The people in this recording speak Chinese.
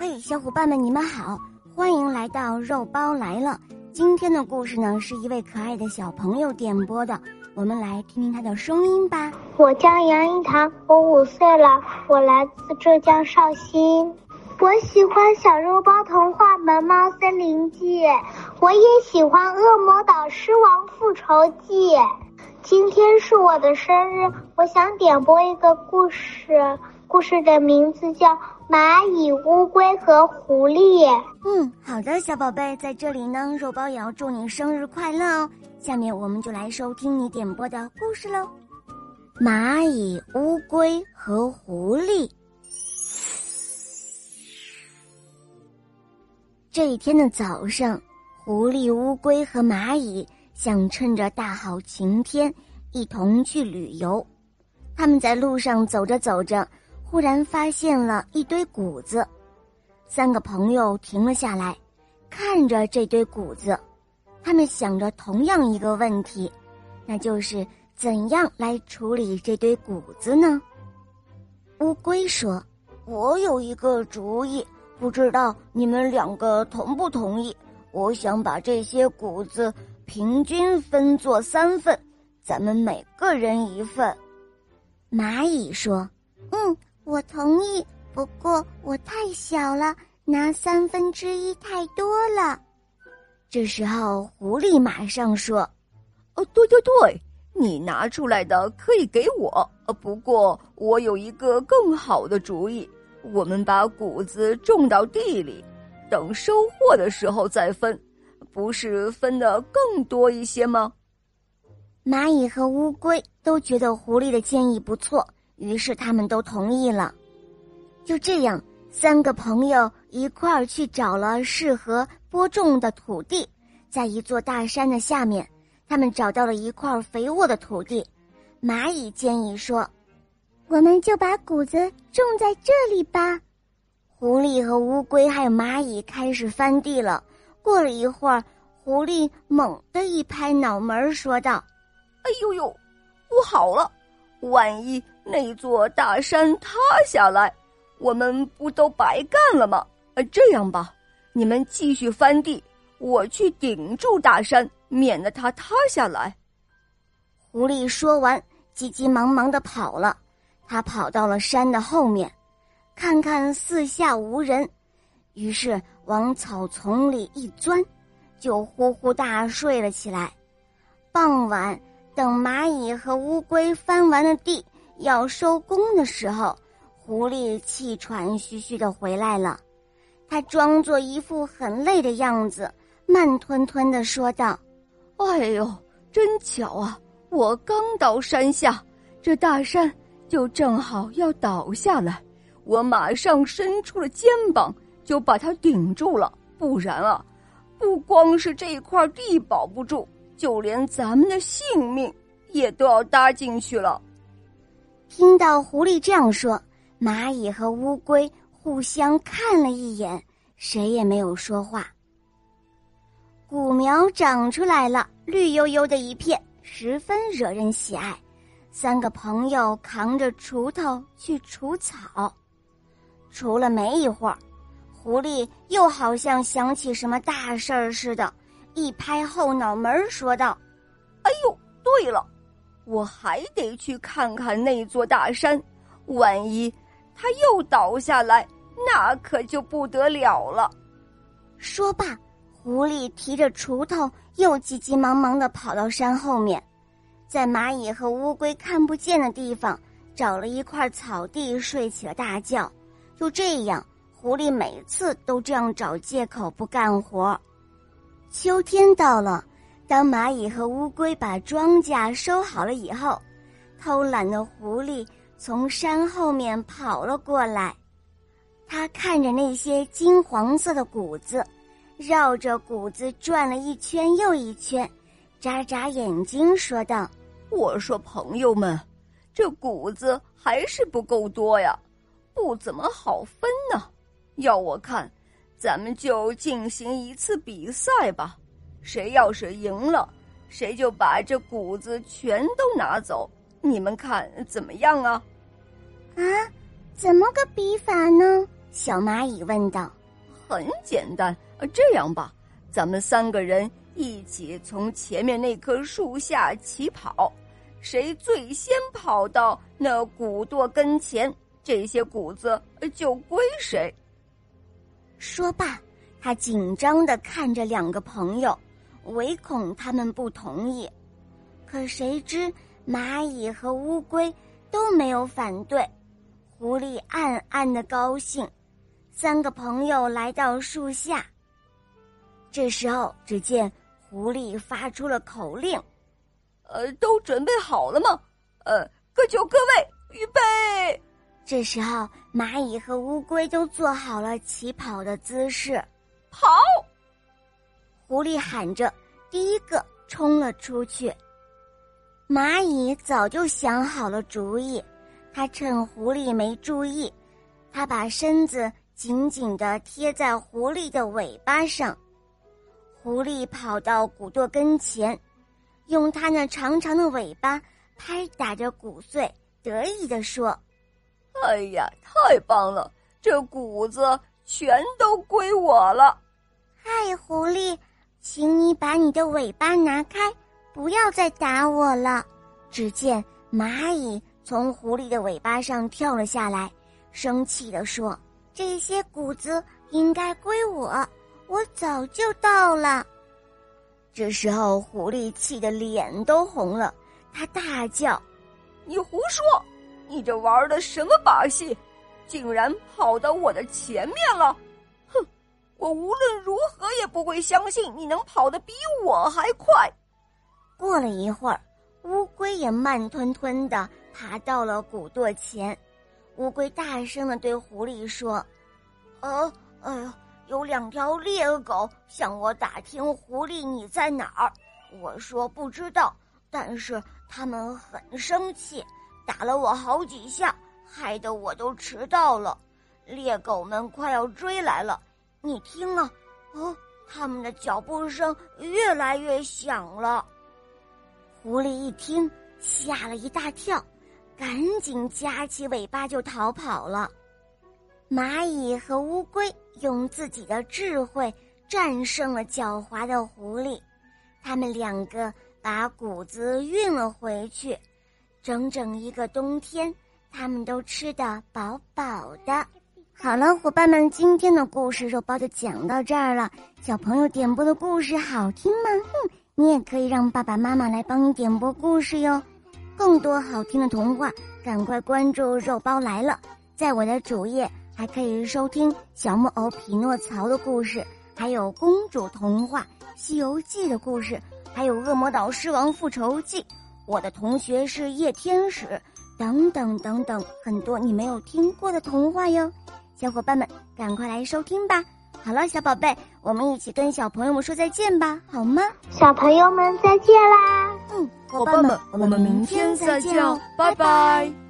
嘿，小伙伴们，你们好，欢迎来到肉包来了。今天的故事呢，是一位可爱的小朋友点播的，我们来听听他的声音吧。我叫杨一堂，我五岁了，我来自浙江绍兴。我喜欢《小肉包童话》《萌猫森林记》，我也喜欢《恶魔岛狮王复仇记》。今天是我的生日，我想点播一个故事，故事的名字叫《蚂蚁、乌龟和狐狸》。嗯，好的，小宝贝，在这里呢，肉包也要祝你生日快乐哦。下面我们就来收听你点播的故事喽，《蚂蚁、乌龟和狐狸》。这一天的早上，狐狸、乌龟和蚂蚁。想趁着大好晴天，一同去旅游。他们在路上走着走着，忽然发现了一堆谷子。三个朋友停了下来，看着这堆谷子。他们想着同样一个问题，那就是怎样来处理这堆谷子呢？乌龟说：“我有一个主意，不知道你们两个同不同意？我想把这些谷子。”平均分作三份，咱们每个人一份。蚂蚁说：“嗯，我同意。不过我太小了，拿三分之一太多了。”这时候，狐狸马上说：“哦，对对对，你拿出来的可以给我。呃，不过我有一个更好的主意，我们把谷子种到地里，等收获的时候再分。”不是分的更多一些吗？蚂蚁和乌龟都觉得狐狸的建议不错，于是他们都同意了。就这样，三个朋友一块儿去找了适合播种的土地，在一座大山的下面，他们找到了一块肥沃的土地。蚂蚁建议说：“我们就把谷子种在这里吧。”狐狸和乌龟还有蚂蚁开始翻地了。过了一会儿，狐狸猛地一拍脑门，说道：“哎呦呦，不好了！万一那座大山塌下来，我们不都白干了吗？呃，这样吧，你们继续翻地，我去顶住大山，免得它塌下来。”狐狸说完，急急忙忙的跑了。他跑到了山的后面，看看四下无人。于是往草丛里一钻，就呼呼大睡了起来。傍晚，等蚂蚁和乌龟翻完了地，要收工的时候，狐狸气喘吁吁的回来了。他装作一副很累的样子，慢吞吞的说道：“哎呦，真巧啊！我刚到山下，这大山就正好要倒下来，我马上伸出了肩膀。”就把它顶住了，不然啊，不光是这块地保不住，就连咱们的性命也都要搭进去了。听到狐狸这样说，蚂蚁和乌龟互相看了一眼，谁也没有说话。谷苗长出来了，绿油油的一片，十分惹人喜爱。三个朋友扛着锄头去除草，除了没一会儿。狐狸又好像想起什么大事儿似的，一拍后脑门说道：“哎呦，对了，我还得去看看那座大山，万一它又倒下来，那可就不得了了。”说罢，狐狸提着锄头，又急急忙忙的跑到山后面，在蚂蚁和乌龟看不见的地方找了一块草地，睡起了大觉。就这样。狐狸每次都这样找借口不干活。秋天到了，当蚂蚁和乌龟把庄稼收好了以后，偷懒的狐狸从山后面跑了过来。他看着那些金黄色的谷子，绕着谷子转了一圈又一圈，眨眨眼睛说道：“我说朋友们，这谷子还是不够多呀，不怎么好分呢。”要我看，咱们就进行一次比赛吧。谁要是赢了，谁就把这谷子全都拿走。你们看怎么样啊？啊，怎么个比法呢？小蚂蚁问道：“很简单，这样吧，咱们三个人一起从前面那棵树下起跑，谁最先跑到那谷垛跟前，这些谷子就归谁。”说罢，他紧张的看着两个朋友，唯恐他们不同意。可谁知蚂蚁和乌龟都没有反对，狐狸暗暗的高兴。三个朋友来到树下。这时候，只见狐狸发出了口令：“呃，都准备好了吗？呃，各就各位，预备。”这时候，蚂蚁和乌龟都做好了起跑的姿势，跑。狐狸喊着，第一个冲了出去。蚂蚁早就想好了主意，它趁狐狸没注意，它把身子紧紧的贴在狐狸的尾巴上。狐狸跑到骨垛跟前，用它那长长的尾巴拍打着骨碎，得意地说：“哎呀，太棒了！这谷子全都归我了。”嗨，狐狸，请你把你的尾巴拿开。不要再打我了！只见蚂蚁从狐狸的尾巴上跳了下来，生气地说：“这些谷子应该归我，我早就到了。”这时候，狐狸气得脸都红了，他大叫：“你胡说！你这玩的什么把戏？竟然跑到我的前面了！哼，我无论如何也不会相信你能跑得比我还快！”过了一会儿，乌龟也慢吞吞的爬到了骨垛前。乌龟大声的对狐狸说：“呃，哎呀，有两条猎狗向我打听狐狸你在哪儿。我说不知道，但是他们很生气，打了我好几下，害得我都迟到了。猎狗们快要追来了，你听啊，哦，他们的脚步声越来越响了。”狐狸一听，吓了一大跳，赶紧夹起尾巴就逃跑了。蚂蚁和乌龟用自己的智慧战胜了狡猾的狐狸，他们两个把谷子运了回去，整整一个冬天，他们都吃得饱饱的。好了，伙伴们，今天的故事肉包就讲到这儿了。小朋友点播的故事好听吗？哼。你也可以让爸爸妈妈来帮你点播故事哟，更多好听的童话，赶快关注“肉包来了”。在我的主页还可以收听小木偶匹诺曹的故事，还有公主童话《西游记》的故事，还有《恶魔岛狮王复仇记》。我的同学是夜天使，等等等等，很多你没有听过的童话哟。小伙伴们，赶快来收听吧！好了，小宝贝，我们一起跟小朋友们说再见吧，好吗？小朋友们再见啦！嗯，伙伴们，我们明天再见，拜拜。